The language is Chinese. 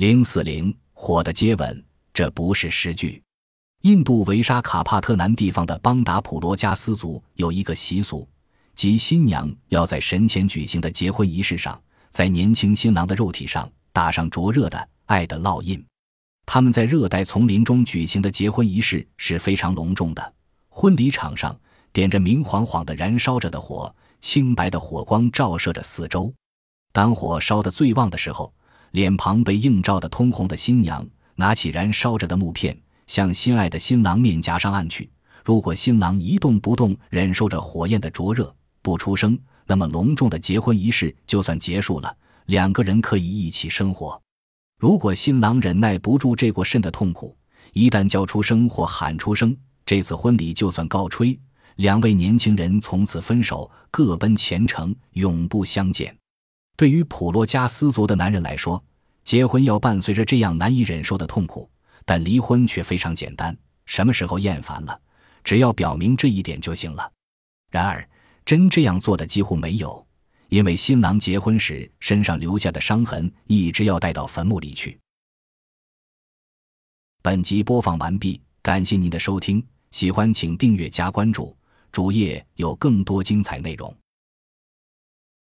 零四零火的接吻，这不是诗句。印度维沙卡帕特南地方的邦达普罗加斯族有一个习俗，即新娘要在神前举行的结婚仪式上，在年轻新郎的肉体上打上灼热的爱的烙印。他们在热带丛林中举行的结婚仪式是非常隆重的。婚礼场上点着明晃晃的燃烧着的火，清白的火光照射着四周。当火烧得最旺的时候，脸庞被映照的通红的新娘拿起燃烧着的木片。向心爱的新郎面颊上按去。如果新郎一动不动，忍受着火焰的灼热，不出声，那么隆重的结婚仪式就算结束了。两个人可以一起生活。如果新郎忍耐不住这过甚的痛苦，一旦叫出声或喊出声，这次婚礼就算告吹。两位年轻人从此分手，各奔前程，永不相见。对于普罗加斯族的男人来说，结婚要伴随着这样难以忍受的痛苦。但离婚却非常简单，什么时候厌烦了，只要表明这一点就行了。然而，真这样做的几乎没有，因为新郎结婚时身上留下的伤痕一直要带到坟墓里去。本集播放完毕，感谢您的收听，喜欢请订阅加关注，主页有更多精彩内容。